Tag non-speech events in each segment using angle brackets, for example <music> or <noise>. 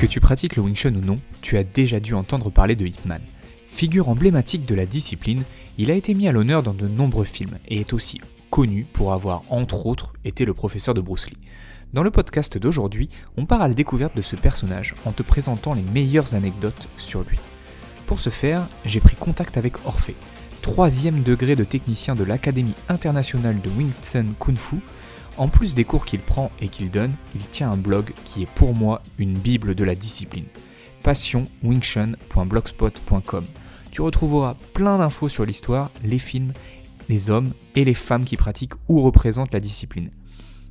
Que tu pratiques le Wing Chun ou non, tu as déjà dû entendre parler de Ip Man. Figure emblématique de la discipline, il a été mis à l'honneur dans de nombreux films et est aussi connu pour avoir, entre autres, été le professeur de Bruce Lee. Dans le podcast d'aujourd'hui, on part à la découverte de ce personnage en te présentant les meilleures anecdotes sur lui. Pour ce faire, j'ai pris contact avec Orphée, troisième degré de technicien de l'Académie internationale de Wing Chun Kung Fu. En plus des cours qu'il prend et qu'il donne, il tient un blog qui est pour moi une bible de la discipline. passionwingchun.blogspot.com. Tu retrouveras plein d'infos sur l'histoire, les films, les hommes et les femmes qui pratiquent ou représentent la discipline.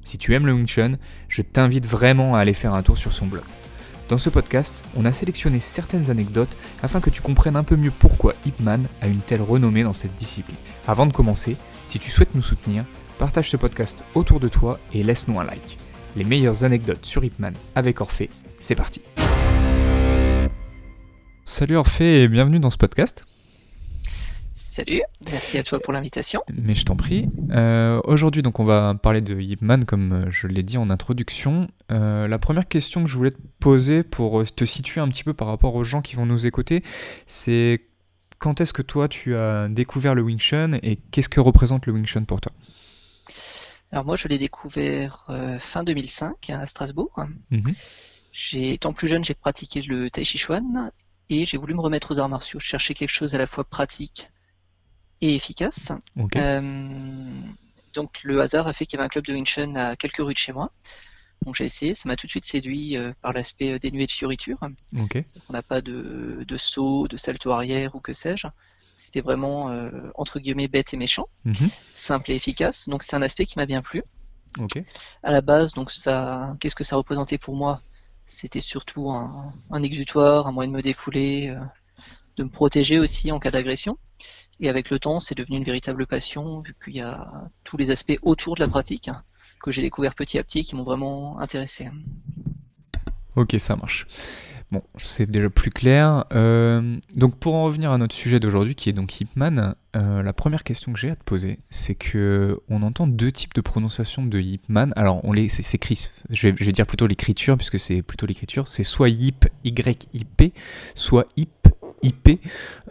Si tu aimes le Wing Chun, je t'invite vraiment à aller faire un tour sur son blog. Dans ce podcast, on a sélectionné certaines anecdotes afin que tu comprennes un peu mieux pourquoi Ip Man a une telle renommée dans cette discipline. Avant de commencer, si tu souhaites nous soutenir, partage ce podcast autour de toi et laisse-nous un like. Les meilleures anecdotes sur Ip Man avec Orphée, c'est parti. Salut Orphée et bienvenue dans ce podcast. Salut, merci à toi pour l'invitation. Mais je t'en prie. Euh, Aujourd'hui, donc, on va parler de Ip Man, comme euh, je l'ai dit en introduction. Euh, la première question que je voulais te poser pour te situer un petit peu par rapport aux gens qui vont nous écouter, c'est quand est-ce que toi tu as découvert le Wing Chun et qu'est-ce que représente le Wing Chun pour toi? Alors moi, je l'ai découvert euh, fin 2005 à Strasbourg. Mhm. J'ai, étant plus jeune, j'ai pratiqué le Tai Chi Chuan et j'ai voulu me remettre aux arts martiaux. Je cherchais quelque chose à la fois pratique et efficace. Euh, donc le hasard a fait qu'il y avait un club de Wing Chun à quelques rues de chez moi. Donc j'ai essayé, ça m'a tout de suite séduit euh, par l'aspect dénué de fioritures. On n'a pas de, de saut, de salto arrière ou que sais-je. C'était vraiment euh, entre guillemets bête et méchant, Mhm. simple et efficace. Donc c'est un aspect qui m'a bien plu. Ok. À la base, donc ça, qu'est-ce que ça représentait pour moi? C'était surtout un, un exutoire, un moyen de me défouler, euh, de me protéger aussi en cas d'agression. Et avec le temps, c'est devenu une véritable passion, vu qu'il y a tous les aspects autour de la pratique hein, que j'ai découvert petit à petit qui m'ont vraiment intéressé. Ok, ça marche. Bon, c'est déjà plus clair. Euh, donc pour en revenir à notre sujet d'aujourd'hui, qui est donc Ip Man, euh, la première question que j'ai à te poser, c'est que on entend deux types de prononciation de Ip Man. Alors on les, c'est écrit, je vais, dire plutôt l'écriture puisque c'est plutôt l'écriture. C'est soit Yip Y I P, soit Ip IP.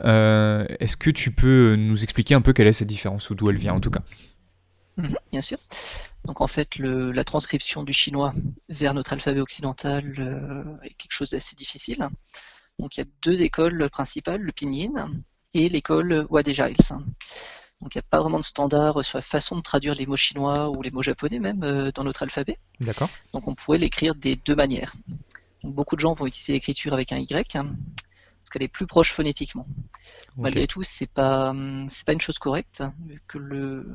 Euh, Est-ce que tu peux nous expliquer un peu quelle est cette différence ou d'où elle vient en tout cas? Mhm, bien sûr. Donc en fait, le- la transcription du chinois vers notre alphabet occidental euh, est quelque chose d'assez difficile. Donc il y a deux écoles principales, le pinyin et l'école Wade Giles. Donc il n'y a pas vraiment de standard sur la façon de traduire les mots chinois ou les mots japonais même euh, dans notre alphabet. D'accord. Donc on pourrait l'écrire des deux manières. Donc, beaucoup de gens vont utiliser l'écriture avec un Y hein, parce qu'elle est plus proche phonétiquement. Malgré tout, c'est pas hum, c'est pas une chose correcte vu que le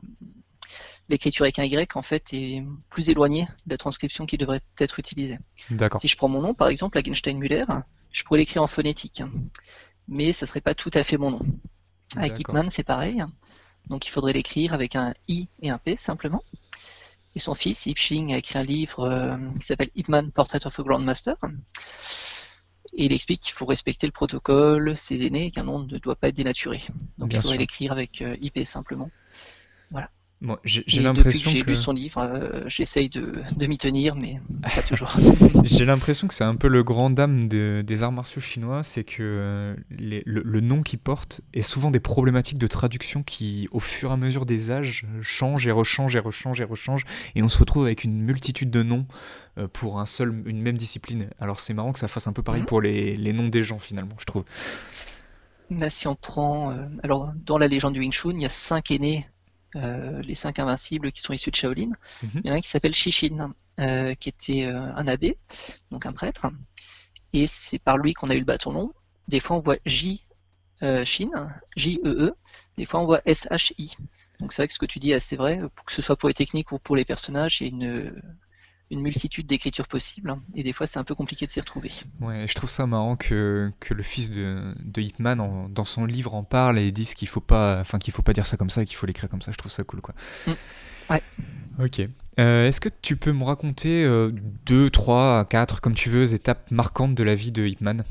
l'écriture avec un Y en fait est plus éloignée de la transcription qui devrait être utilisée. Si je prends mon nom par exemple, Lagenstein-Müller, je pourrais l'écrire en phonétique, mais ça serait pas tout à fait mon nom. Avec. Ipman, c'est pareil. Donc il faudrait l'écrire avec un I et un P simplement. Et son fils, Ip Ching, a écrit un livre euh, qui s'appelle Ipman Portrait of a Grandmaster. Et il explique qu'il faut respecter le protocole, ses aînés, et qu'un nom ne doit pas être dénaturé. Donc Bien il faudrait l'écrire avec euh, IP simplement. Bon, j'ai depuis que l'impression j'ai que lu son livre, euh, j'essaye de, de m'y tenir, mais pas <laughs> toujours. J'ai l'impression que c'est un peu le grand dame de- des arts martiaux chinois, c'est que euh, les- le, le nom qu'il porte est souvent des problématiques de traduction qui, au fur et à mesure des âges, changent et rechangent et rechangent et rechangent, et on se retrouve avec une multitude de noms euh, pour un seul, une même discipline. Alors c'est marrant que ça fasse un peu pareil Mhm. pour les, les noms des gens finalement, je trouve. Là, si on prend, euh, alors dans la légende du Wing Chun, il y a cinq aînés, euh, les cinq invincibles qui sont issus de Shaolin. Mhm. Il y en a un qui s'appelle Shishin, euh, qui était euh, un abbé, donc un prêtre, et c'est par lui qu'on a eu le bâton long. Des fois, on voit J Shin, J-E-E, des fois, on voit S-H-I. Donc c'est vrai que ce que tu dis est assez vrai, pour que ce soit pour les techniques ou pour les personnages, il y a une, une multitude d'écritures possibles, et des fois, c'est un peu compliqué de s'y retrouver. Ouais, je trouve ça marrant que, que le fils de, de Ip Man, en- dans son livre, en parle et dise qu'il faut pas, enfin qu'il faut pas dire ça comme ça et qu'il faut l'écrire comme ça. Je trouve ça cool, quoi. Mm. Ouais. Ok. Euh, Est-ce que tu peux me raconter euh, deux, trois, quatre, comme tu veux, étapes marquantes de la vie de Ip Man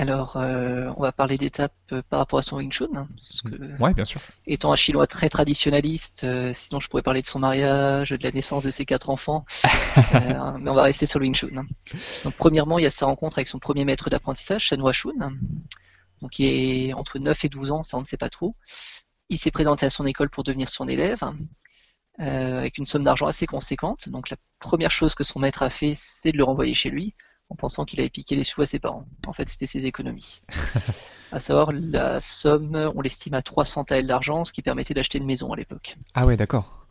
Alors, euh, on va parler d'étapes euh, par rapport à son Wing Chun. Parce que, Ouais, bien sûr. étant un Chinois très traditionnaliste, euh, sinon je pourrais parler de son mariage, de la naissance de ses quatre enfants, <laughs> Euh, mais on va rester sur le Wing Chun. Donc, premièrement, il y a sa rencontre avec son premier maître d'apprentissage, Shen Shun. Donc, il est entre 9 et 12 ans, ça on ne sait pas trop. Il s'est présenté à son école pour devenir son élève, euh, avec une somme d'argent assez conséquente. Donc, la première chose que son maître a fait, c'est de le renvoyer chez lui, en pensant qu'il avait piqué les sous à ses parents. En fait, c'était ses économies. <laughs> à savoir, la somme, on l'estime à 300 taels d'argent, ce qui permettait d'acheter une maison à l'époque. Ah ouais, d'accord.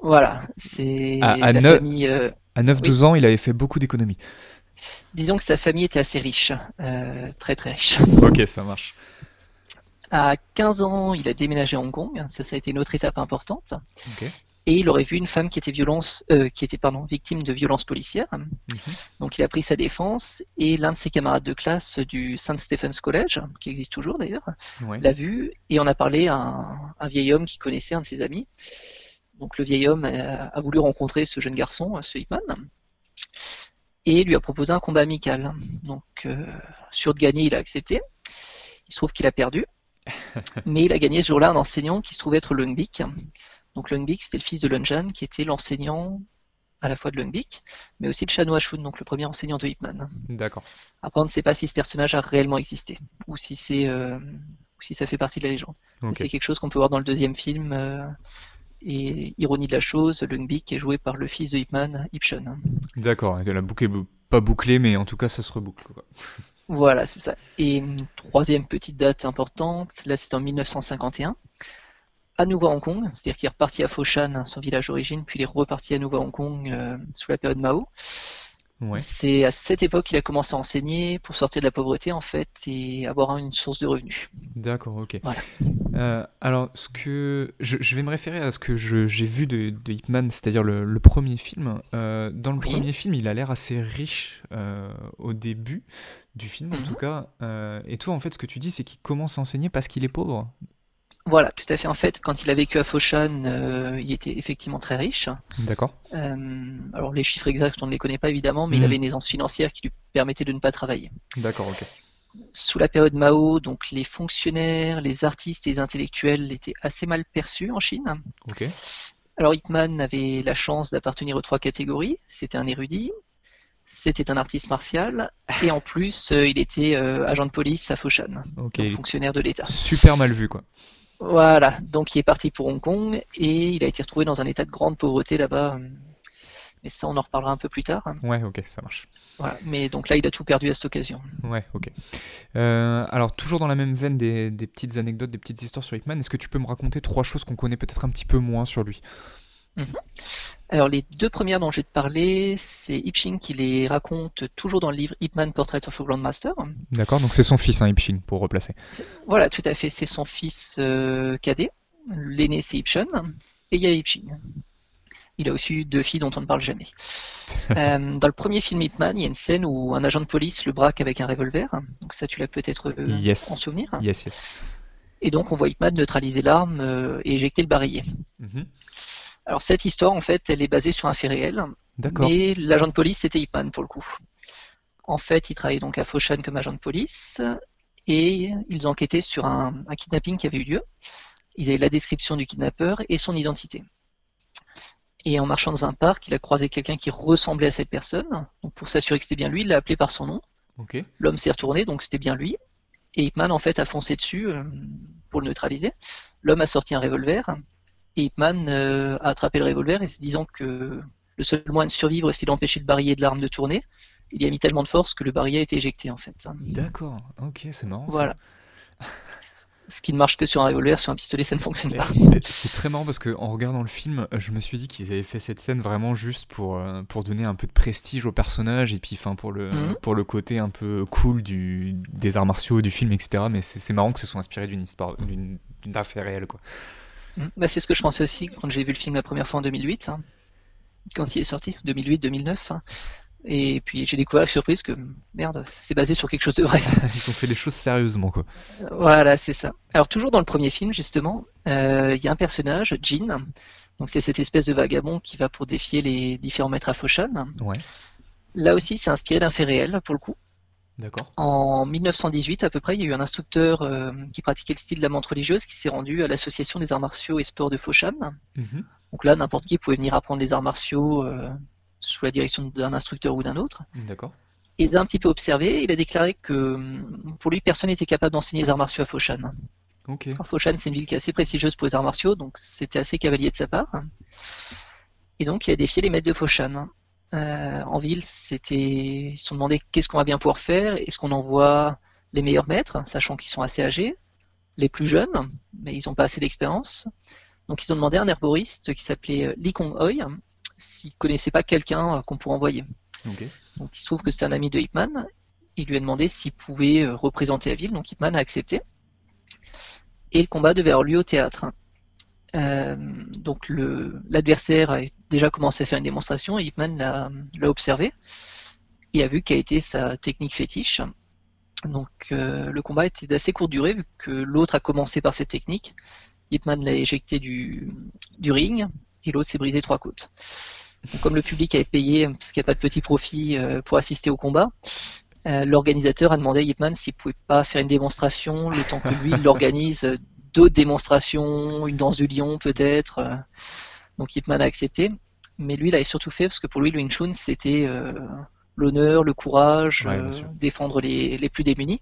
Voilà, c'est À- à la neuf- famille. euh, À 9-12 ans, il avait fait beaucoup d'économies. disons que sa famille était assez riche, euh, très très riche. Ok, ça marche. À 15 ans, il a déménagé à Hong Kong. Ça, ça a été une autre étape importante. Ok. Et il aurait vu une femme qui était violence, euh, qui était pardon, victime de violences policières. Mhm. Donc, il a pris sa défense et l'un de ses camarades de classe du St. Stephen's College, qui existe toujours d'ailleurs, l'a vu et en a parlé à un, un vieil homme qui connaissait un de ses amis. Donc, le vieil homme euh, a voulu rencontrer ce jeune garçon, ce Hitman, et lui a proposé un combat amical. Donc, euh, sûr de gagner, il a accepté. Il se trouve qu'il a perdu. <laughs> Mais il a gagné ce jour-là un enseignant qui se trouvait être Lungbik. Donc Lungbik, c'était le fils de Lunjan, qui était l'enseignant à la fois de Lungbik, mais aussi de Shano Ashun, donc le premier enseignant de Hitman. D'accord. Après, on ne sait pas si ce personnage a réellement existé, ou si c'est, euh, ou si ça fait partie de la légende. C'est quelque chose qu'on peut voir dans le deuxième film. euh, et ironie de la chose, Lungbik est joué par le fils de Hitman, Ipshun. D'accord. La boucle est pas bouclée, mais en tout cas, ça se reboucle. quoi. <laughs> Voilà, c'est ça. Et une troisième petite date importante, là c'est en 1951. À nouveau à Hong Kong, c'est-à-dire qu'il est reparti à Foshan, son village d'origine, puis il est reparti à nouveau à Hong Kong euh, sous la période Mao. Ouais. C'est à cette époque qu'il a commencé à enseigner pour sortir de la pauvreté en fait et avoir une source de revenus. D'accord, ok. Voilà. Euh, alors, ce que je, je vais me référer à ce que j'ai vu de, de Hitman, c'est-à-dire le, le premier film. Euh, dans le Oui. premier film, il a l'air assez riche euh, au début du film, en Mhm. tout cas. Et toi, en fait, ce que tu dis, c'est qu'il commence à enseigner parce qu'il est pauvre. Voilà, tout à fait. En fait, quand il a vécu à Foshan, euh, il était effectivement très riche. D'accord. Euh, alors les chiffres exacts, on ne les connaît pas évidemment, mais il Mhm. avait une aisance financière qui lui permettait de ne pas travailler. D'accord, ok. Sous la période Mao, donc les fonctionnaires, les artistes et les intellectuels étaient assez mal perçus en Chine. Ok. Alors Hitman avait la chance d'appartenir aux trois catégories. C'était un érudit, c'était un artiste martial, et en plus, euh, il était euh, agent de police à Foshan, fonctionnaire de l'État. Super mal vu, quoi. Voilà, donc il est parti pour Hong Kong et il a été retrouvé dans un état de grande pauvreté là-bas. Mais ça, on en reparlera un peu plus tard. Ouais, ok, ça marche. Voilà. Mais donc là, il a tout perdu à cette occasion. Ouais, ok. Euh, alors, toujours dans la même veine des, des petites anecdotes, des petites histoires sur Hitman, est-ce que tu peux me raconter trois choses qu'on connaît peut-être un petit peu moins sur lui? Alors les deux premières dont je vais te parler, c'est Ipshing qui les raconte toujours dans le livre Hitman Portrait of a Grandmaster. D'accord, donc c'est son fils, hein, Ipshing, pour replacer. Voilà, tout à fait, c'est son fils euh, cadet. L'aîné c'est Ipshun et il y a Ipshing. Il a aussi eu deux filles dont on ne parle jamais. <laughs> Euh, dans le premier film Hitman, il y a une scène où un agent de police le braque avec un revolver. Donc ça, tu l'as peut-être euh, Yes. en souvenir. Yes, yes. Et donc on voit Hitman neutraliser l'arme euh, et éjecter le barillet. Mhm. Alors cette histoire, en fait, elle est basée sur un fait réel. D'accord. Mais l'agent de police, c'était Hitman pour le coup. En fait, il travaillait donc à Foshan comme agent de police et ils enquêtaient sur un, un kidnapping qui avait eu lieu. Ils avaient la description du kidnappeur et son identité. Et en marchant dans un parc, il a croisé quelqu'un qui ressemblait à cette personne. Donc pour s'assurer que c'était bien lui, il l'a appelé par son nom. L'homme s'est retourné, donc c'était bien lui. Et Hitman, en fait, a foncé dessus euh, pour le neutraliser. L'homme a sorti un revolver. Et Hitman euh, a attrapé le revolver et se disant que le seul moyen de survivre, c'est d'empêcher le barillet de l'arme de tourner. Il y a mis tellement de force que le barillet a été éjecté, en fait. D'accord. Ok, c'est marrant. ça. Voilà. Ce qui ne marche que sur un revolver, sur un pistolet, ça ne fonctionne pas. <laughs> C'est très marrant parce que en regardant le film, je me suis dit qu'ils avaient fait cette scène vraiment juste pour, euh, pour donner un peu de prestige au personnage et puis enfin pour le, Mhm. pour le côté un peu cool du, des arts martiaux, du film, etc. Mais c'est marrant que ce soit inspiré d'une histoire, d'une affaire réelle quoi. Mm. Bah, c'est ce que je pensais aussi quand j'ai vu le film la première fois en 2008, hein, quand il est sorti, 2008-2009. hein. Et puis j'ai découvert la surprise que, merde, c'est basé sur quelque chose de vrai. <laughs> Ils ont fait les choses sérieusement quoi. Voilà, c'est ça. Alors toujours dans le premier film, justement, euh, il y a un personnage, Jin. Donc c'est cette espèce de vagabond qui va pour défier les différents maîtres à Foshan. Ouais. Là aussi, c'est inspiré d'un fait réel, pour le coup. D'accord. En 1918 à peu près, il y a eu un instructeur euh, qui pratiquait le style de la montre religieuse qui s'est rendu à l'association des arts martiaux et sports de Foshan. Mhm. Donc là, n'importe qui pouvait venir apprendre les arts martiaux euh, sous la direction d'un instructeur ou d'un autre. D'accord. Et il a un petit peu observé, il a déclaré que hum, pour lui, personne n'était capable d'enseigner les arts martiaux à Foshan. Ok. Alors, Foshan, c'est une ville qui est assez prestigieuse pour les arts martiaux, donc c'était assez cavalier de sa part. Et donc, il a défié les maîtres de Foshan. Euh, en ville, c'était, ils se sont demandé qu'est-ce qu'on va bien pouvoir faire, est-ce qu'on envoie les meilleurs maîtres, sachant qu'ils sont assez âgés, les plus jeunes, mais ils n'ont pas assez d'expérience. Donc, ils ont demandé à un herboriste qui s'appelait euh, Lee Kong Hoi s'il connaissait pas quelqu'un euh, qu'on pourrait envoyer. Donc, il se trouve que c'était un ami de Hipman. Il lui a demandé s'il pouvait représenter la ville, donc Hipman a accepté. Et le combat devait avoir lieu au théâtre. Euh, donc l'adversaire a déjà commencé à faire une démonstration et Hipman l'a observé et a vu quelle était sa technique fétiche. Donc euh, le combat était d'assez courte durée vu que l'autre a commencé par cette technique. Hipman l'a éjecté du, du ring et l'autre s'est brisé trois côtes. Donc, comme le public avait payé, parce qu'il n'y a pas de petit profit euh, pour assister au combat, euh, l'organisateur a demandé à Hipman s'il pouvait pas faire une démonstration le temps que lui il d'autres démonstrations, une danse du lion peut-être. euh. Donc Hipman a accepté, mais lui il avait surtout fait parce que pour lui le Wing Chun c'était euh, l'honneur, le courage, Ouais, euh, défendre les, les plus démunis.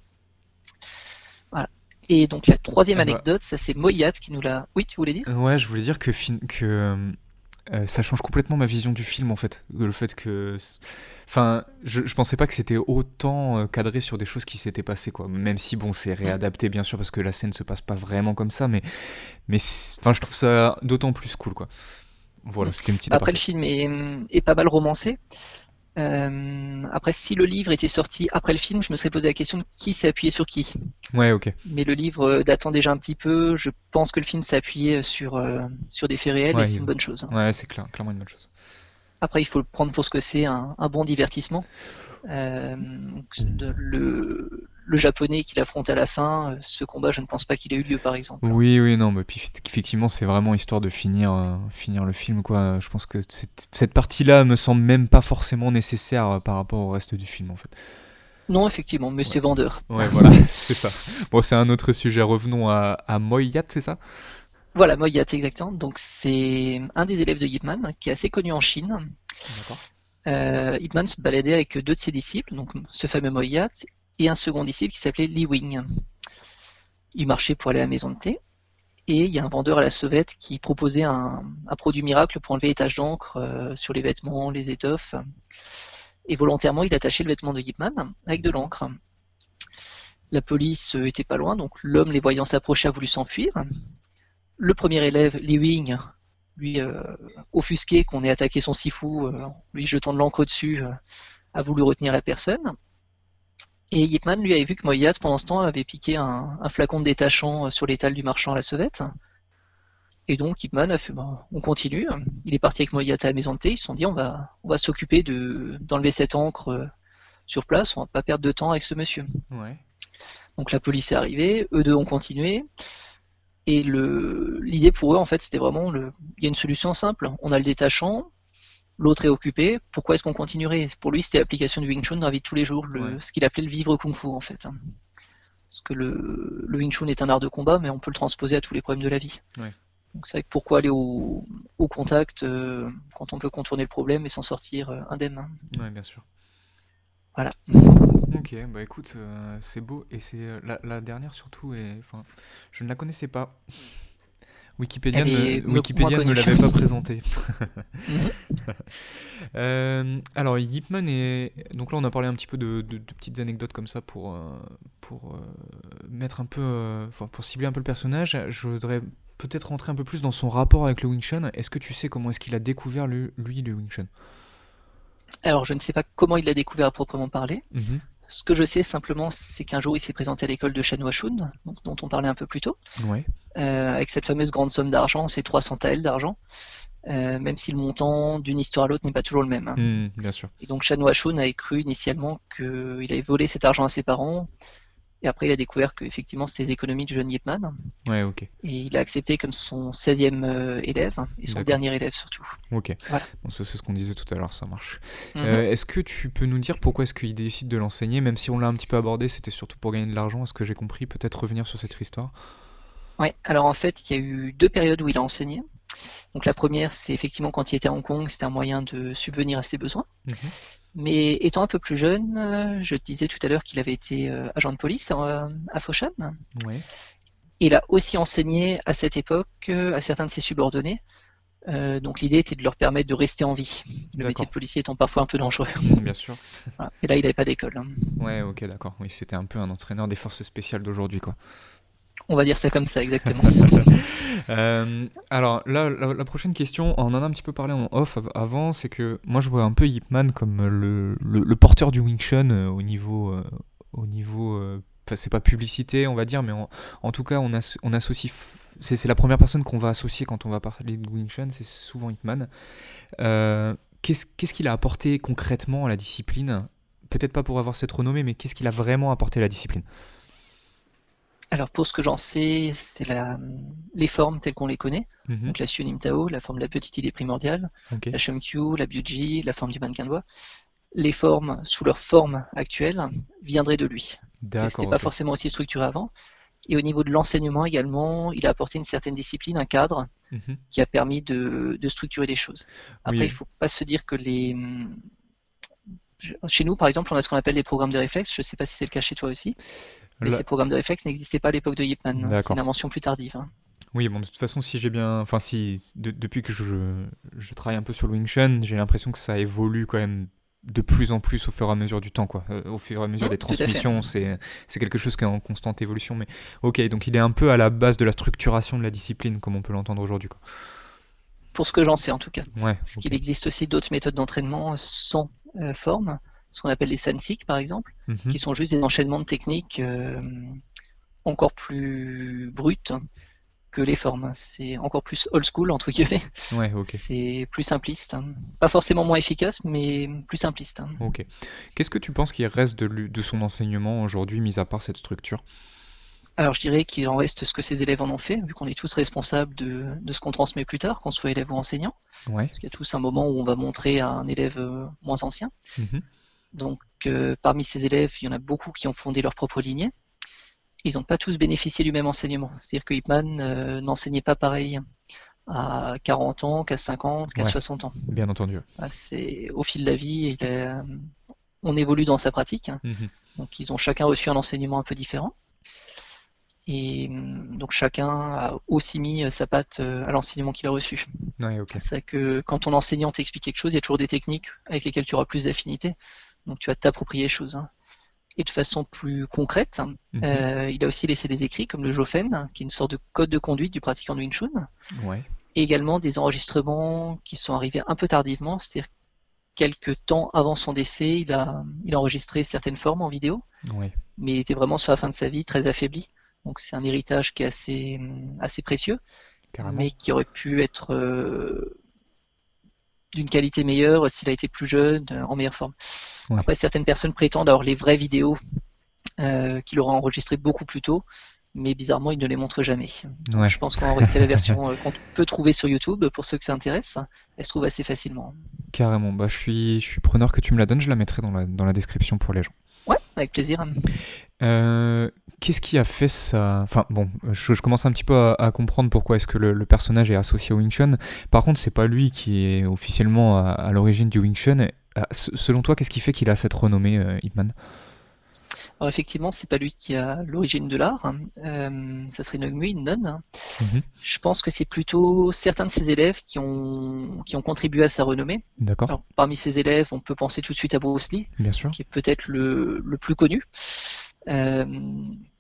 Voilà. Et donc la troisième Ah bah. anecdote, ça c'est Moyat qui nous l'a. Oui, tu voulais dire? Ouais, je voulais dire que euh, ça change complètement ma vision du film en fait. Le fait que. Enfin, je, je pensais pas que c'était autant euh, cadré sur des choses qui s'étaient passées quoi. Même si bon, c'est réadapté bien sûr parce que la scène se passe pas vraiment comme ça, mais. Mais enfin, je trouve ça d'autant plus cool quoi. Voilà, c'était une petite Après, le film est, est pas mal romancé. Euh, après, si le livre était sorti après le film, je me serais posé la question de qui s'est appuyé sur qui. Ouais, ok. Mais le livre euh, datant déjà un petit peu, je pense que le film s'est appuyé sur, euh, sur des faits réels Ouais, et c'est une bonne chose. Ouais, c'est clair, clairement une bonne chose. Après, il faut le prendre pour ce que c'est, un, un bon divertissement. Euh, de- le, le japonais qu'il affronte à la fin, euh, ce combat, je ne pense pas qu'il ait eu lieu, par exemple. Oui, oui, non, mais puis effe- effectivement, c'est vraiment histoire de finir, euh, finir le film, quoi. Je pense que cette, cette partie-là me semble même pas forcément nécessaire euh, par rapport au reste du film, en fait. Non, effectivement, mais c'est vendeur. Ouais, voilà, <laughs> c'est ça. Bon, c'est un autre sujet. Revenons à, à Moyat, c'est ça? Voilà, Moyat, exactement. Donc, c'est un des élèves de Yip Man, qui est assez connu en Chine. D'accord. Euh, Ip Man se baladait avec deux de ses disciples, donc ce fameux Moyat, et un second disciple qui s'appelait Li Wing. Il marchait pour aller à la maison de thé, et il y a un vendeur à la sauvette qui proposait un, produit miracle pour enlever les taches d'encre euh, sur les vêtements, les étoffes. Et volontairement, il attachait le vêtement de Yip Man avec de l'encre. La police euh, était pas loin, donc l'homme, les voyant s'approcher, a voulu s'enfuir. Le premier élève, Li Wing, lui, euh, offusqué qu'on ait attaqué son sifu, euh, lui jetant de l'encre au-dessus, a voulu retenir la personne. Et Yipman lui avait vu que Moyat, pendant ce temps, avait piqué un, un flacon de détachant euh, sur l'étal du marchand à la sauvette. Et donc Yipman a fait, bon, on continue. Il est parti avec Moyat à la maison de thé. Ils se sont dit, on va, on va s'occuper de d'enlever cette encre euh, sur place. On va pas perdre de temps avec ce monsieur. Ouais. Donc la police est arrivée, eux deux ont continué. Et le l'idée pour eux, en fait, c'était vraiment le. Il y a une solution simple. On a le détachant, l'autre est occupé. Pourquoi est-ce qu'on continuerait? Pour lui, c'était l'application du Wing Chun dans la vie de tous les jours, le... Ouais. ce qu'il appelait le vivre kung fu, en fait. Parce que le... le Wing Chun est un art de combat, mais on peut le transposer à tous les problèmes de la vie. Ouais. Donc c'est vrai que pourquoi aller au, au contact euh, quand on peut contourner le problème et s'en sortir euh, indemne. Ouais, bien sûr. Voilà. <laughs> Ok, bah écoute, euh, c'est beau. Et c'est la, la dernière surtout, et, enfin, je ne la connaissais pas. Wikipédia, est ne, Wikipédia l'avait pas présentée. Mhm. <laughs> <laughs> Euh, alors, Yip Man est. Donc là, on a parlé un petit peu de, de- de petites anecdotes comme ça pour, euh, pour euh, mettre un peu. euh, pour cibler un peu le personnage. Je voudrais peut-être rentrer un peu plus dans son rapport avec le Wing Chun. Est-ce que tu sais comment est-ce qu'il a découvert, le- lui, le Wing Chun? Alors je ne sais pas comment il l'a découvert à proprement parler. Mhm. Ce que je sais simplement, c'est qu'un jour il s'est présenté à l'école de Shan Shun, donc, dont on parlait un peu plus tôt, Ouais. Euh, avec cette fameuse grande somme d'argent, ces 300 taels d'argent, euh, même si le montant d'une histoire à l'autre n'est pas toujours le même. hein. Mhm, bien sûr. Et donc Shan Shun avait cru initialement qu'il avait volé cet argent à ses parents Et après, il a découvert qu'effectivement, c'était les économies du jeune Yip Man. Ouais, ok. Et il a accepté comme son 16e euh, élève et son dernier élève surtout. Ok. Voilà. Bon, ça, c'est ce qu'on disait tout à l'heure, ça marche. Mhm. Euh, est-ce que tu peux nous dire pourquoi est-ce qu'il décide de l'enseigner? Même si on l'a un petit peu abordé, c'était surtout pour gagner de l'argent. Est-ce que j'ai compris Peut-être revenir sur cette histoire Ouais, alors en fait, il y a eu deux périodes où il a enseigné. Donc la première, c'est effectivement quand il était à Hong Kong, c'était un moyen de subvenir à ses besoins. Mhm. Mais étant un peu plus jeune, euh, je te disais tout à l'heure qu'il avait été euh, agent de police euh, à Foshan. Ouais. Il a aussi enseigné à cette époque à certains de ses subordonnés. Euh, donc l'idée était de leur permettre de rester en vie. Le métier de policier étant parfois un peu dangereux. <laughs> Bien sûr. Voilà. Et là, il n'avait pas d'école. hein. Ouais, ok, d'accord. Oui, c'était un peu un entraîneur des forces spéciales d'aujourd'hui, quoi. On va dire ça comme ça, exactement. <laughs> Euh, alors là, la, prochaine question, on en a un petit peu parlé en off av- avant, c'est que moi je vois un peu Yip Man comme le, porteur du Wing Chun euh, au niveau, euh, au niveau, euh, c'est pas publicité on va dire, mais en, tout cas on, as- on associe, c'est la première personne qu'on va associer quand on va parler de Wing Chun, c'est souvent Yip Man. Euh, qu'est-ce qu'il a apporté concrètement à la discipline? Peut-être pas pour avoir cette renommée, mais qu'est-ce qu'il a vraiment apporté à la discipline? Alors pour ce que j'en sais, c'est les formes telles qu'on les connaît. Mhm, Donc la Xuan Tao, la forme de la petite idée primordiale, la Shomkyu, la Byuji, la forme du mannequin de bois. Les formes, sous leur forme actuelle, viendraient de lui. C'était d'accord. pas forcément aussi structuré avant. Et au niveau de l'enseignement également, il a apporté une certaine discipline, un cadre Mhm, qui a permis de, de structurer les choses. Après, Oui. il faut pas se dire que les... Chez nous, par exemple, on a ce qu'on appelle les programmes de réflexe. Je sais pas si c'est le cas chez toi aussi. Mais ces programmes de réflexe n'existaient pas à l'époque de Yip Man. C'est une invention plus tardive. hein. Oui, bon, de toute façon, si j'ai bien. Enfin, si. de- depuis que je, je travaille un peu sur le Wing Chun, j'ai l'impression que ça évolue quand même de plus en plus au fur et à mesure du temps, quoi. Euh, au fur et à mesure Mmh, des transmissions, c'est quelque chose qui est en constante évolution. Mais ok, donc il est un peu à la base de la structuration de la discipline, comme on peut l'entendre aujourd'hui, quoi. Pour ce que j'en sais en tout cas. Ouais, Parce qu'il existe aussi d'autres méthodes d'entraînement sans euh, forme, ce qu'on appelle les sansik par exemple, Mhm. qui sont juste des enchaînements de techniques euh, encore plus brutes que les formes. C'est encore plus old school entre guillemets. Ouais. C'est plus simpliste. hein. Pas forcément moins efficace, mais plus simpliste. hein. Ok. Qu'est-ce que tu penses qu'il reste de, de son enseignement aujourd'hui, mis à part cette structure? Alors je dirais qu'il en reste ce que ses élèves en ont fait, vu qu'on est tous responsables de, de ce qu'on transmet plus tard, qu'on soit élève ou enseignant. Ouais. Parce qu'il y a tous un moment où on va montrer à un élève euh, moins ancien. Mhm. Donc, euh, parmi ces élèves, il y en a beaucoup qui ont fondé leur propre lignée. Ils n'ont pas tous bénéficié du même enseignement. C'est-à-dire que Hipman euh, n'enseignait pas pareil à 40 ans qu'à 50, qu'à Ouais. 60 ans. Bien entendu. Ah, C'est au fil de la vie, il est, euh, on évolue dans sa pratique. Mhm. Donc, ils ont chacun reçu un enseignement un peu différent. Et hum, donc, chacun a aussi mis sa patte à l'enseignement qu'il a reçu. Ouais, ok. C'est que quand ton enseignant t'explique quelque chose, il y a toujours des techniques avec lesquelles tu auras plus d'affinité. Donc tu vas t'approprier les choses. hein. Et de façon plus concrète, hein, Mhm. euh, il a aussi laissé des écrits comme le Jofen, qui est une sorte de code de conduite du pratiquant de Wing Chun, Ouais. et également des enregistrements qui sont arrivés un peu tardivement, c'est-à-dire quelques temps avant son décès, il a, il a enregistré certaines formes en vidéo, Ouais. mais il était vraiment sur la fin de sa vie très affaibli. Donc c'est un héritage qui est assez, assez précieux Carrément. mais qui aurait pu être euh, d'une qualité meilleure s'il a été plus jeune, euh, en meilleure forme. Ouais. Après, certaines personnes prétendent avoir les vraies vidéos euh, qu'il aura enregistrées beaucoup plus tôt, mais bizarrement, il ne les montre jamais. Ouais. Je pense qu'on va rester à la version <laughs> euh, qu'on peut trouver sur YouTube pour ceux que ça intéresse. Elle se trouve assez facilement. Carrément. Bah, je suis, je suis preneur que tu me la donnes. Je la mettrai dans la, dans la description pour les gens. Ouais, avec plaisir. Euh, Qu'est-ce qui a fait ça? Enfin bon, je, commence un petit peu à, comprendre pourquoi est-ce que le, personnage est associé au Wing Chun. Par contre, c'est pas lui qui est officiellement à, à l'origine du Wing Chun. Euh, Selon toi, qu'est-ce qui fait qu'il a cette renommée, euh, Ip Man Alors effectivement, c'est pas lui qui a l'origine de l'art. Euh, ça serait Nogmu, une nonne. Mhm. Je pense que c'est plutôt certains de ses élèves qui ont, qui ont contribué à sa renommée. D'accord, parmi ses élèves, on peut penser tout de suite à Bruce Lee, bien sûr. qui est peut-être le, le plus connu, euh,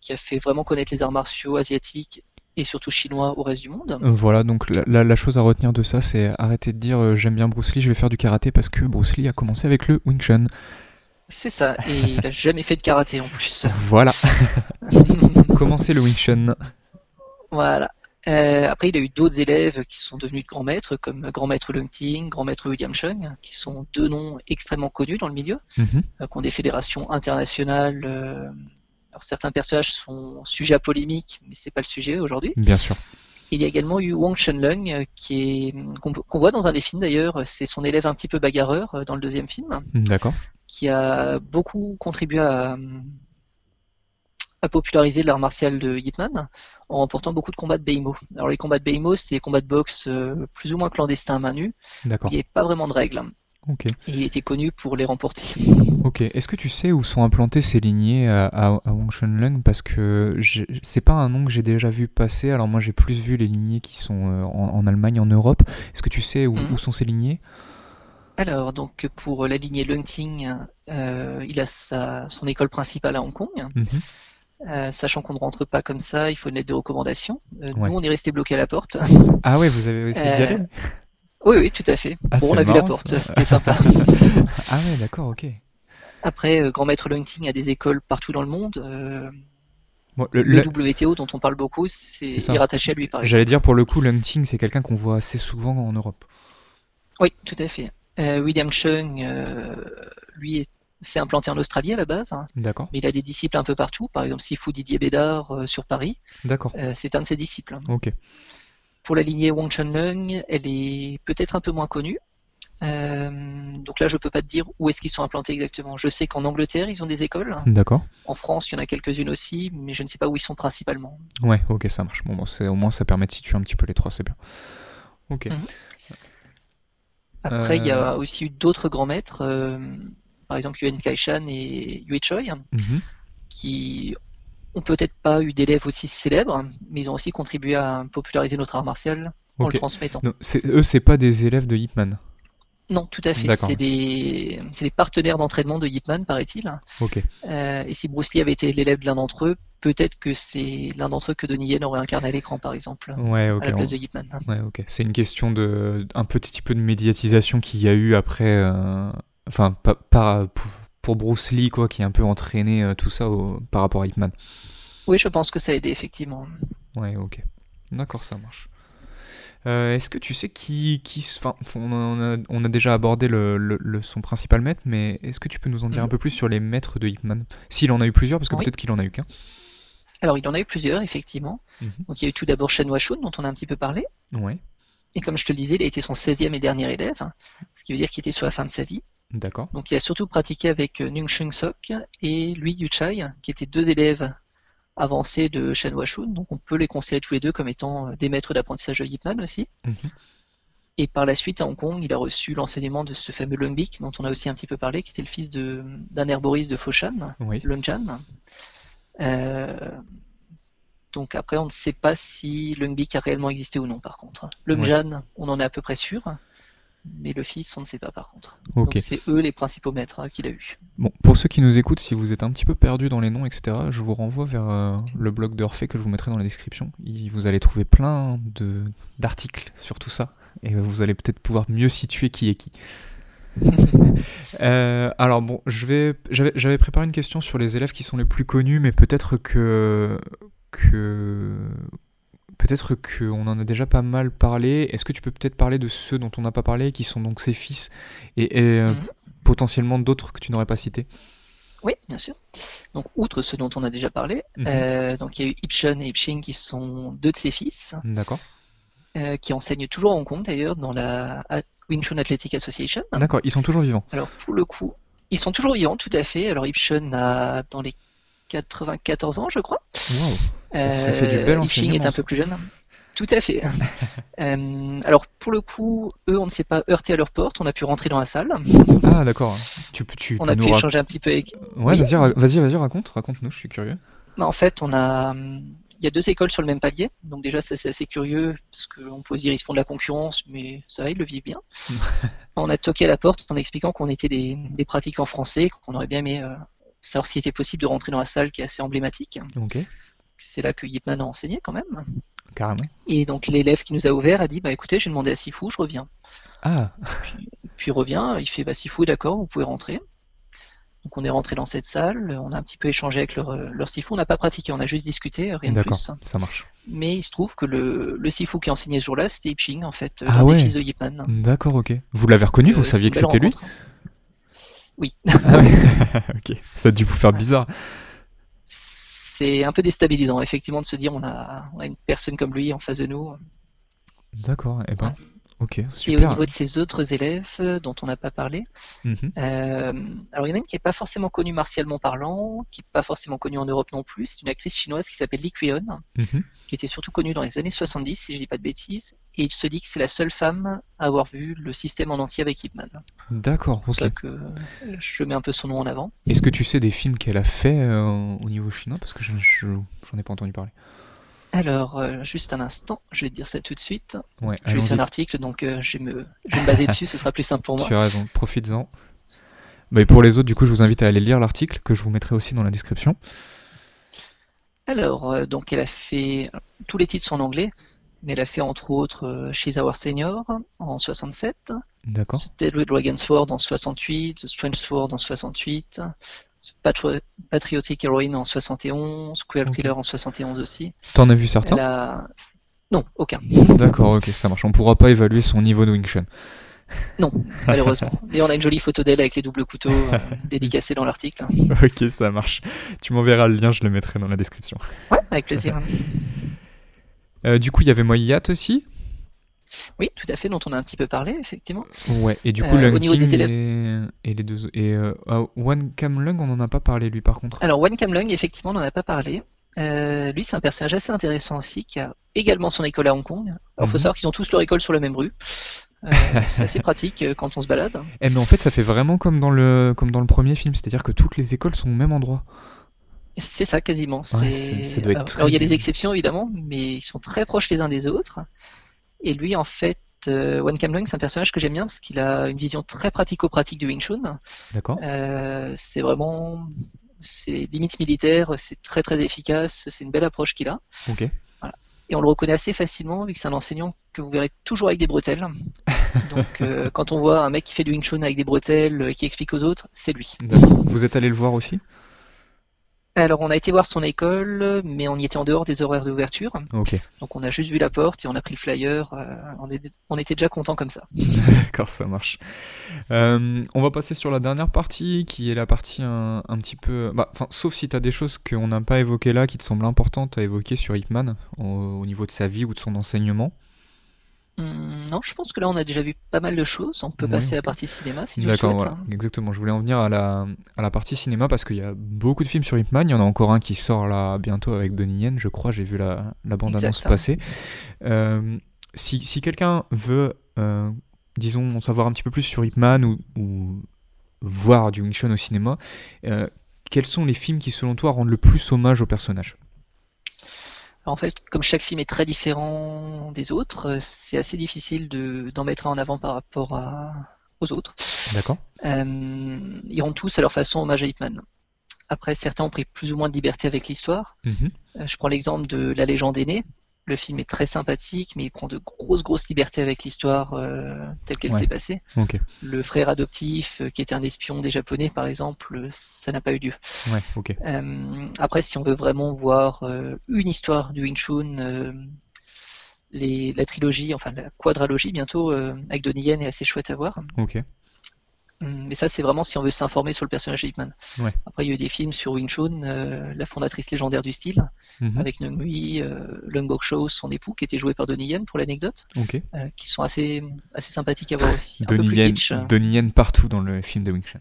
qui a fait vraiment connaître les arts martiaux asiatiques et surtout chinois au reste du monde. Euh, Voilà, donc la, la- la chose à retenir de ça, c'est arrêter de dire euh, j'aime bien Bruce Lee, je vais faire du karaté parce que Bruce Lee a commencé avec le Wing Chun. C'est ça, et il a jamais fait de karaté en plus. <laughs> Voilà, <laughs> commencer le Wing Chun. Voilà. Euh, après, il a eu d'autres élèves qui sont devenus de grands maîtres, comme grand maître Lung Ting, grand maître William Chung, qui sont deux noms extrêmement connus dans le milieu, euh, qui ont des fédérations internationales euh, alors certains personnages sont sujets à polémique, mais c'est pas le sujet aujourd'hui. Bien sûr. Il y a également eu Wang Shenlong, qui est qu'on voit dans un des films d'ailleurs. C'est son élève un petit peu bagarreur dans le deuxième film. D'accord. Qui a beaucoup contribué à, à populariser l'art martial de Hitman en remportant beaucoup de combats de Beimo. Alors les combats de Beimo, c'est des combats de boxe plus ou moins clandestins à main nue. D'accord. Il n'y avait pas vraiment de règles. Ok. Et il était connu pour les remporter. Ok. Est-ce que tu sais où sont implantées ces lignées à, à, à Wangshenlung Parce que c'est pas un nom que j'ai déjà vu passer. Alors moi j'ai plus vu les lignées qui sont euh, en, en Allemagne, en Europe. Est-ce que tu sais où, Mhm. où sont ces lignées? Alors, donc pour la lignée Lungting, euh, il a sa, son école principale à Hong Kong. Mhm. Euh, sachant qu'on ne rentre pas comme ça, il faut une lettre de recommandation. Euh, Ouais. Nous, on est resté bloqué à la porte. <laughs> Ah ouais, vous avez essayé d'y Euh, aller oui, oui, tout à fait. Ah, bon, on a vu la porte, <laughs> c'était sympa. <laughs> Ah ouais, d'accord, ok. Après, Grand Maître Lungting a des écoles partout dans le monde. Bon, le- WTO, dont on parle beaucoup, c'est rattaché à lui, par exemple. J'allais dire pour le coup, Lung Ting, c'est quelqu'un qu'on voit assez souvent en Europe. Oui, tout à fait. Euh, William Chung, euh, lui, est- s'est implanté en Australie à la base, hein, D'accord, mais il a des disciples un peu partout. Par exemple, Sifu Didier Bédard euh, sur Paris, d'accord, c'est un de ses disciples. ok. Pour la lignée Wang Chunlung, elle est peut-être un peu moins connue. Euh, donc là, je peux pas te dire où est-ce qu'ils sont implantés exactement. Je sais qu'en Angleterre, ils ont des écoles. D'accord. En France, il y en a quelques-unes aussi, mais je ne sais pas où ils sont principalement. Ouais, ok, ça marche. Bon, bon, c'est- au moins ça permet de situer un petit peu les trois, c'est bien. Ok. Mhm. Après, il y Euh. a aussi eu d'autres grands maîtres, euh, par exemple Yuan Kaishan et Yue Choi, Mhm. qui ont peut-être pas eu d'élèves aussi célèbres, mais ils ont aussi contribué à populariser notre art martial en le transmettant. Non, eux, c'est pas des élèves de Hipman. Non, tout à fait. C'est des, partenaires d'entraînement de Yip Man, paraît-il. Euh, et si Bruce Lee avait été l'élève de l'un d'entre eux, peut-être que c'est l'un d'entre eux que Donnie Yen aurait incarné à l'écran, par exemple, Ouais, ok. à la place on- de Yip Man. Ouais. C'est une question de un petit peu de médiatisation qu'il y a eu après, euh, enfin, pas, pas- pour, Bruce Lee quoi, qui a un peu entraîné euh, tout ça au- par rapport à Hitman. Oui, je pense que ça a aidé, effectivement. Ouais, ok. D'accord, ça marche. Euh, Est-ce que tu sais qui, qui, enfin, on a, on déjà abordé le, le- le- son principal maître, mais est-ce que tu peux nous en dire un Mhm. peu plus sur les maîtres de Hitman S'il en a eu plusieurs, parce que Oui. peut-être qu'il en a eu qu'un. Alors, il en a eu plusieurs, effectivement. Mhm. Donc, il y a eu tout d'abord Shen Washun, dont on a un petit peu parlé. Ouais, Et comme je te le disais, il a été son 16e et dernier élève, ce qui veut dire qu'il était sur la fin de sa vie. d'accord. Donc, il a surtout pratiqué avec euh, Nung Shung Sok et lui, Yu Chai, qui étaient deux élèves avancés de Shen Washun. Donc, on peut les considérer tous les deux comme étant euh, des maîtres d'apprentissage de Yip Man aussi. Mhm. Et par la suite, à Hong Kong, il a reçu l'enseignement de ce fameux Lung Bik, dont on a aussi un petit peu parlé, qui était le fils d'un herboriste de Foshan, Oui, Lung Jan. Euh, donc après, on ne sait pas si Lung Bik a réellement existé ou non, par contre. Lung Ouais. Jan, on en est à peu près sûr, mais le fils, on ne sait pas, par contre. Donc c'est eux les principaux maîtres hein, qu'il a eu. Bon, pour ceux qui nous écoutent, si vous êtes un petit peu perdu dans les noms, etc., je vous renvoie vers euh, le blog d'Orphée que je vous mettrai dans la description. Y- vous allez trouver plein de d'articles sur tout ça, et vous allez peut-être pouvoir mieux situer qui est qui. <laughs> Euh, alors bon, je vais, j'avais, j'avais préparé une question sur les élèves qui sont les plus connus, mais peut-être que que peut-être que on en a déjà pas mal parlé. Est-ce que tu peux peut-être parler de ceux dont on n'a pas parlé, qui sont donc ses fils, et, et, euh, Mhm. potentiellement d'autres que tu n'aurais pas cités? Oui, bien sûr. Donc, outre ceux dont on a déjà parlé, Mhm. euh, donc il y a eu Ipshun et Ipshing qui sont deux de ses fils, D'accord. euh, qui enseignent toujours à Hong Kong d'ailleurs dans la Wing Chun Athletic Association. D'accord, ils sont toujours vivants. Alors pour le coup, ils sont toujours vivants, tout à fait. Alors Ipshun a dans les 94 ans, je crois. Waouh. Ça- ça fait du bel Euh, est un peu plus jeune. Tout à fait. <laughs> Euh, alors pour le coup, eux, on ne s'est pas heurté à leur porte. On a pu rentrer dans la salle. Ah d'accord. Tu, tu On a pu rac- échanger un petit peu avec. Ouais, Oui. vas-y, ra- vas-y, vas-y, raconte, raconte-nous, je suis curieux. Bah, en fait, on a, hum, il y a deux écoles sur le même palier. Donc déjà, ça, c'est assez curieux parce qu'on peut se dire ils se font de la concurrence, mais ça va, ils le vivent bien. <laughs> on a toqué à la porte en expliquant qu'on était des, des pratiquants français, qu'on aurait bien aimé euh, savoir s'il était possible de rentrer dans la salle qui est assez emblématique. Ok, C'est là que Yipman a enseigné quand même. carrément. Et donc l'élève qui nous a ouvert a dit bah écoutez, j'ai demandé à Sifu, je reviens. Ah, Puis il revient, il fait bah Sifu, d'accord, vous pouvez rentrer. Donc on est rentré dans cette salle, on a un petit peu échangé avec leur, euh, leur Sifu, on n'a pas pratiqué, on a juste discuté, rien de d'accord, plus. ça marche. Mais il se trouve que le, le Sifu qui enseignait ce jour-là, c'était Ipshing en fait, Ah l'un ouais. des fils de Yipman. D'accord, ok. Vous l'avez reconnu, vous Euh, saviez que c'était lui. Oui. Ah ouais, <laughs> ok. Ça a dû vous faire bizarre. C'est un peu déstabilisant, effectivement, de se dire on a, on a une personne comme lui en face de nous. D'accord, et ben, ok, Et au super. niveau de ses autres élèves, euh, dont on n'a pas parlé, Mhm. euh, alors il y en a une qui n'est pas forcément connue martialement parlant, qui n'est pas forcément connue en Europe non plus. C'est une actrice chinoise qui s'appelle Li Mhm. Qui était surtout connue dans les années 70, si je dis pas de bêtises. Et il se dit que c'est la seule femme à avoir vu le système en entier avec Ip Man. C'est D'accord, pour ok. ça que euh, je mets un peu son nom en avant. Est-ce que tu sais des films qu'elle a fait euh, au niveau chinois? Parce que je- je- j'en ai pas entendu parler. Alors, euh, juste un instant, je vais te dire ça tout de suite. Ouais, Je vais faire un article, donc euh, je, vais me, je vais me baser dessus, ce sera plus simple pour moi. <laughs> Tu as raison, profites-en. Et pour les autres, du coup, je vous invite à aller lire l'article que je vous mettrai aussi dans la description. Alors, euh, donc elle a fait, tous les titres sont en anglais, mais elle a fait entre autres euh, She's Our Senior en 67, D'accord. Deadly Dragon's Sword en 68, The Strange Sword en 68, Patri- Patriotic Heroine en 71, Cruel Ok. Killer en 71 aussi. T'en as vu certains? a... Non, aucun. D'accord, ok, ça marche. On pourra pas évaluer son niveau de Wing Chun. Non, malheureusement. Mais on a une jolie photo d'elle avec les doubles couteaux euh, <laughs> dédicacés dans l'article. ok, ça marche. Tu m'enverras le lien, je le mettrai dans la description. Ouais, avec plaisir. <laughs> Euh, du coup, il y avait Moyat aussi? Oui, tout à fait, dont on a un petit peu parlé, effectivement. Ouais, et du coup, Euh, Lung Ting des élèves- et... et les deux. Et euh, ah, Wan Kam Lung, on en a pas parlé lui par contre. Alors, Wan Kam Lung, effectivement, on n'en a pas parlé. Euh, lui, c'est un personnage assez intéressant aussi, qui a également son école à Hong Kong. Alors, faut Mhm. savoir qu'ils ont tous leur école sur la même rue. Euh, c'est assez pratique euh, quand on se balade. Eh, mais en fait, ça fait vraiment comme dans le, comme dans le premier film, c'est-à-dire que toutes les écoles sont au même endroit. C'est ça, quasiment. Ouais, ça doit être alors, il y a des exceptions, évidemment, mais ils sont très proches les uns des autres. Et lui, en fait, euh, Wan Kam Lung, c'est un personnage que j'aime bien parce qu'il a une vision très pratico-pratique du Wing Chun. D'accord Euh, c'est vraiment, c'est limite militaire, c'est très très efficace, c'est une belle approche qu'il a. Ok. Et on le reconnaît assez facilement vu que c'est un enseignant que vous verrez toujours avec des bretelles. <laughs> Donc euh, quand on voit un mec qui fait du Wing Chun avec des bretelles euh, qui explique aux autres, c'est lui. Vous êtes allé le voir aussi? Alors on a été voir son école, mais on y était en dehors des horaires d'ouverture. Ok. Donc on a juste vu la porte et on a pris le flyer. euh, on, est- on était déjà content comme ça. <laughs> D'accord, ça marche. Euh, on va passer sur la dernière partie, qui est la partie un, un petit peu... Bah, enfin, sauf si tu as des choses qu'on n'a pas évoquées là, qui te semblent importantes à évoquer sur Ip Man, au, au niveau de sa vie ou de son enseignement. Hum, non, je pense que là on a déjà vu pas mal de choses. On peut passer à la partie cinéma si tu le souhaites. voilà, exactement. Je voulais en venir à la, à la partie cinéma parce qu'il y a beaucoup de films sur Ip Man. Il y en a encore un qui sort là bientôt avec Donnie Yen, je crois. J'ai vu la, la bande-annonce Exact. passer. Euh, si si quelqu'un veut, euh, disons, en savoir un petit peu plus sur Ip Man ou, ou voir du Wing Chun au cinéma, euh, quels sont les films qui, selon toi, rendent le plus hommage au personnage? En fait, comme chaque film est très différent des autres, euh, c'est assez difficile de, d'en mettre un en avant par rapport à, aux autres. D'accord Euh, ils rendent tous à leur façon hommage à Ip Man. Après, certains ont pris plus ou moins de liberté avec l'histoire. Mhm. Euh, je prends l'exemple de La légende est née. Le film est très sympathique, mais il prend de grosses, grosses libertés avec l'histoire euh, telle qu'elle Ouais. s'est passée. Le frère adoptif, euh, qui était un espion des Japonais, par exemple, euh, ça n'a pas eu lieu. ouais, après, si on veut vraiment voir une histoire du Wing Chun, les, la trilogie, enfin la quadralogie bientôt, avec Donnie Yen est assez chouette à voir. Mais ça, c'est vraiment si on veut s'informer sur le personnage de Ip Man. Ouais. Après, il y a eu des films sur Wing Chun, euh, la fondatrice légendaire du style, Mhm. avec Nung Hui, euh, Lung Bok Cho, son époux, qui était joué par Donnie Yen pour l'anecdote, euh, qui sont assez, assez sympathiques à voir aussi. Donnie Yen partout dans le film de Wing Chun.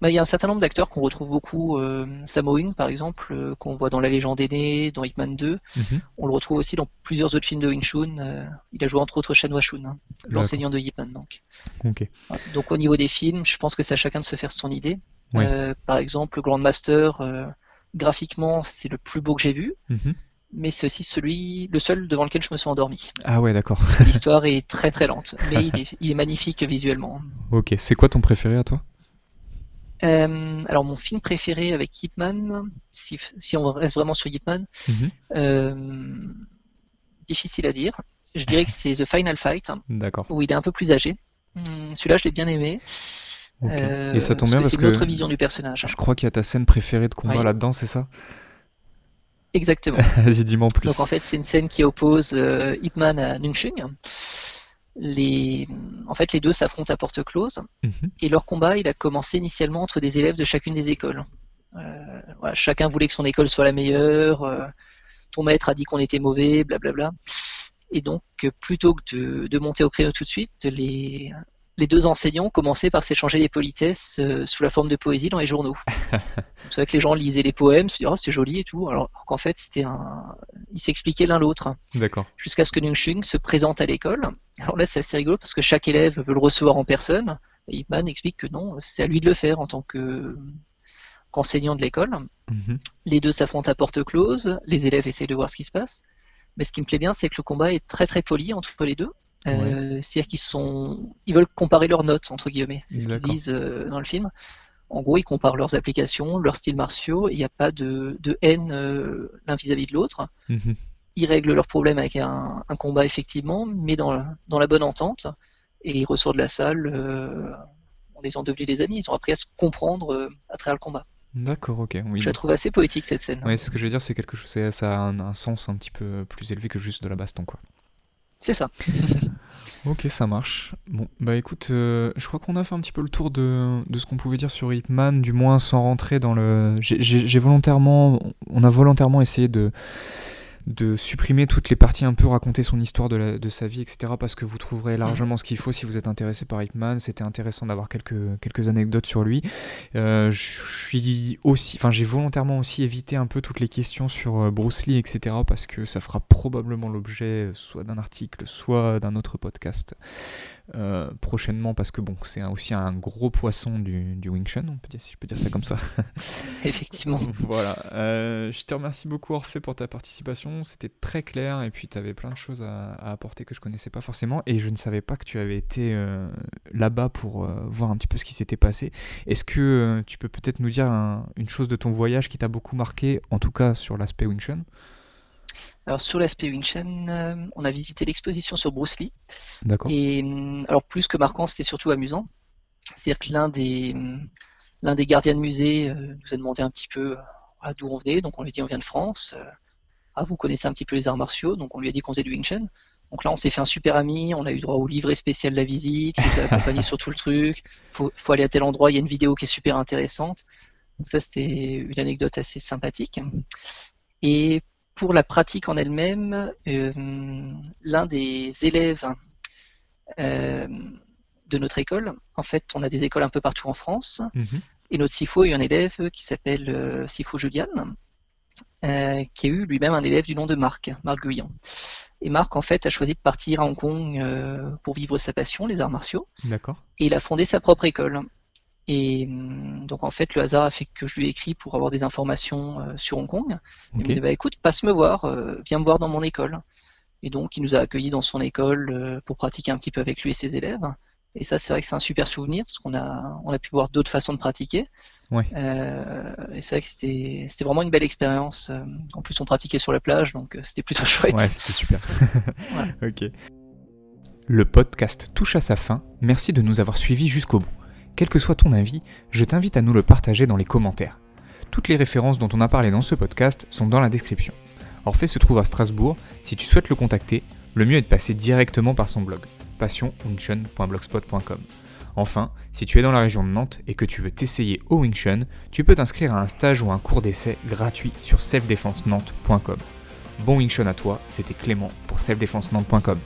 Bah, il y a un certain nombre d'acteurs qu'on retrouve beaucoup. Euh, Hung, par exemple, euh, qu'on voit dans La Légende aînée, dans Ip Man 2. Mhm. On le retrouve aussi dans plusieurs autres films de Wing Chun. Euh, il a joué entre autres Shan Shun, hein, l'enseignant de Ip Man. Donc. Donc au niveau des films, je pense que c'est à chacun de se faire son idée. Ouais. Euh, par exemple, Grandmaster, graphiquement, c'est le plus beau que j'ai vu. Mhm. Mais c'est aussi celui, le seul devant lequel je me suis endormi. Ah ouais, d'accord. Parce que l'histoire est très très lente. Mais il est, il est magnifique visuellement. <laughs> Ok, c'est quoi ton préféré à toi? Euh, alors mon film préféré avec Ip Man, si, si on reste vraiment sur Ip Man, Mhm. euh, difficile à dire. Je dirais que c'est The Final Fight, où il est un peu plus âgé. Hum, Celui-là, je l'ai bien aimé. Euh, Et ça tombe bien parce c'est que une autre vision du personnage. je crois qu'il y a ta scène préférée de combat Oui. là-dedans, c'est ça? Exactement. <laughs> Vas-y, dis-moi en plus. Donc en fait, c'est une scène qui oppose euh, Ip Man à Nunchung. Les... En fait, les deux s'affrontent à porte close. Mhm. Et leur combat, il a commencé initialement entre des élèves de chacune des écoles. chacun voulait que son école soit la meilleure. ton maître a dit qu'on était mauvais, blablabla. Et donc, plutôt que de, monter au créneau tout de suite, les, les deux enseignants commençaient par s'échanger des politesses euh, sous la forme de poésie dans les journaux. <laughs> c'est vrai que les gens lisaient les poèmes, se disaient oh, c'est joli et tout, alors qu'en fait c'était un, ils s'expliquaient l'un l'autre. D'accord. Jusqu'à ce que Nung Shung se présente à l'école. Alors là c'est assez rigolo parce que chaque élève veut le recevoir en personne. Et Ipman explique que non, c'est à lui de le faire en tant que qu'enseignant de l'école. Mhm. Les deux s'affrontent à porte close, les élèves essayent de voir ce qui se passe. Mais ce qui me plaît bien, c'est que le combat est très très poli entre les deux. Euh, c'est-à-dire qu'ils sont, ils veulent comparer leurs notes entre guillemets. C'est ce qu'ils disent euh, dans le film. En gros, ils comparent leurs applications, leurs styles martiaux. Il n'y a pas de, haine euh, l'un vis-à-vis de l'autre. Mhm. Ils règlent leurs problèmes avec un, combat effectivement, mais dans, dans, la bonne entente. Et ils ressortent de la salle en étant devenus des amis. Ils ont appris à se comprendre à travers le combat. D'accord, ok. Oui. Je la trouve assez poétique cette scène. Oui, c'est ce que je veux dire, c'est quelque chose, ça a un, un, sens un petit peu plus élevé que juste de la baston, quoi. C'est ça. <laughs> ok, ça marche. Bon, bah écoute, euh, je crois qu'on a fait un petit peu le tour de, de ce qu'on pouvait dire sur Hitman, du moins sans rentrer dans le. J'ai volontairement. On a volontairement essayé de de supprimer toutes les parties un peu raconter son histoire de, sa vie, etc. Parce que vous trouverez largement ce qu'il faut si vous êtes intéressé par Hitman. C'était intéressant d'avoir quelques, quelques anecdotes sur lui. Euh, je suis aussi, j'ai volontairement aussi évité un peu toutes les questions sur euh, Bruce Lee, etc. Parce que ça fera probablement l'objet soit d'un article, soit d'un autre podcast. Euh, prochainement parce que bon c'est aussi un gros poisson du, du Wing Chun, on peut dire, si je peux dire ça comme ça. <laughs> Effectivement. voilà. Euh, je te remercie beaucoup Orphée pour ta participation, c'était très clair et puis tu avais plein de choses à, apporter que je connaissais pas forcément et je ne savais pas que tu avais été euh, là-bas pour voir un petit peu ce qui s'était passé. Est-ce que tu peux peut-être nous dire une chose de ton voyage qui t'a beaucoup marqué, en tout cas sur l'aspect Wing Chun? Alors sur l'aspect Wing Chun, euh, on a visité l'exposition sur Bruce Lee. D'accord. Et euh, alors plus que marquant, c'était surtout amusant. C'est-à-dire que l'un des euh, l'un des gardiens de musée nous a demandé un petit peu d'où on venait. Donc on lui a dit on vient de France. ah vous connaissez un petit peu les arts martiaux. Donc on lui a dit qu'on faisait du Wing Chun. Donc là on s'est fait un super ami. On a eu droit au livret spécial de la visite. Il nous a <laughs> accompagné sur tout le truc. Faut faut aller à tel endroit. Il y a une vidéo qui est super intéressante. Donc ça c'était une anecdote assez sympathique. Et pour la pratique en elle-même, euh, l'un des élèves euh, de notre école, en fait, on a des écoles un peu partout en France, mhm. et notre SIFO a eu un élève qui s'appelle euh, SIFO Julian, qui a eu lui-même un élève du nom de Marc, Marc Guyon. Et Marc, en fait, a choisi de partir à Hong Kong pour vivre sa passion, les arts martiaux. D'accord. Et il a fondé sa propre école. Et hum, donc en fait, le hasard a fait que je lui ai écrit pour avoir des informations euh, sur Hong Kong. Il m'a dit bah, écoute, passe me voir, euh, viens me voir dans mon école. Et donc il nous a accueillis dans son école euh, pour pratiquer un petit peu avec lui et ses élèves. Et ça, c'est vrai que c'est un super souvenir parce qu'on a on a pu voir d'autres façons de pratiquer. Ouais. et c'est vrai que c'était c'était vraiment une belle expérience. En plus, on pratiquait sur la plage, donc c'était plutôt <laughs> chouette. Ouais, c'était super. <laughs> ok. Le podcast touche à sa fin. Merci de nous avoir suivis jusqu'au bout. Quel que soit ton avis, je t'invite à nous le partager dans les commentaires. Toutes les références dont on a parlé dans ce podcast sont dans la description. Orphée se trouve à Strasbourg, si tu souhaites le contacter, le mieux est de passer directement par son blog, passionwingchun.blogspot.com. Enfin, si tu es dans la région de Nantes et que tu veux t'essayer au Wing Chun, tu peux t'inscrire à un stage ou un cours d'essai gratuit sur selfdefensenantes.com. Bon Wing Chun à toi, c'était Clément pour selfdefensenantes.com.